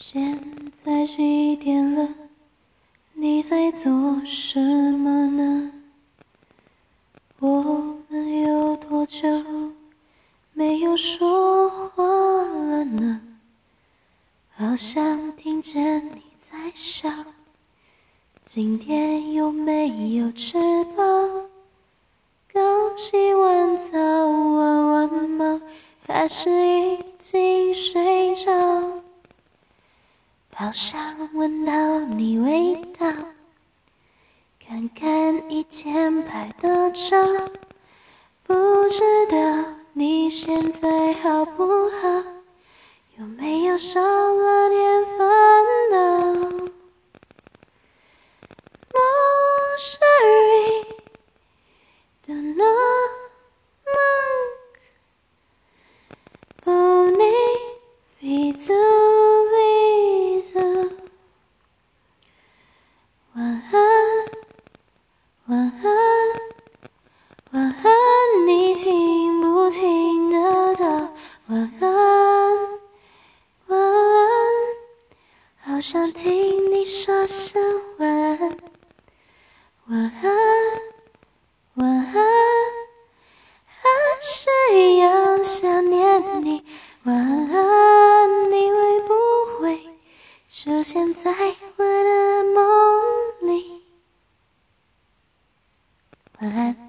现在几点了？你在做什么呢？我们有多久没有说话了呢？好像听见你在笑。今天有没有吃饱？刚洗完澡，玩完猫，还是已经睡着？好想闻到你味道，看看以前拍的照，不知道你现在好不好，有没有少了你好想听你说声晚安，晚安，晚安，还是一样想念你。晚安，你会不会出现在我的梦里？晚安。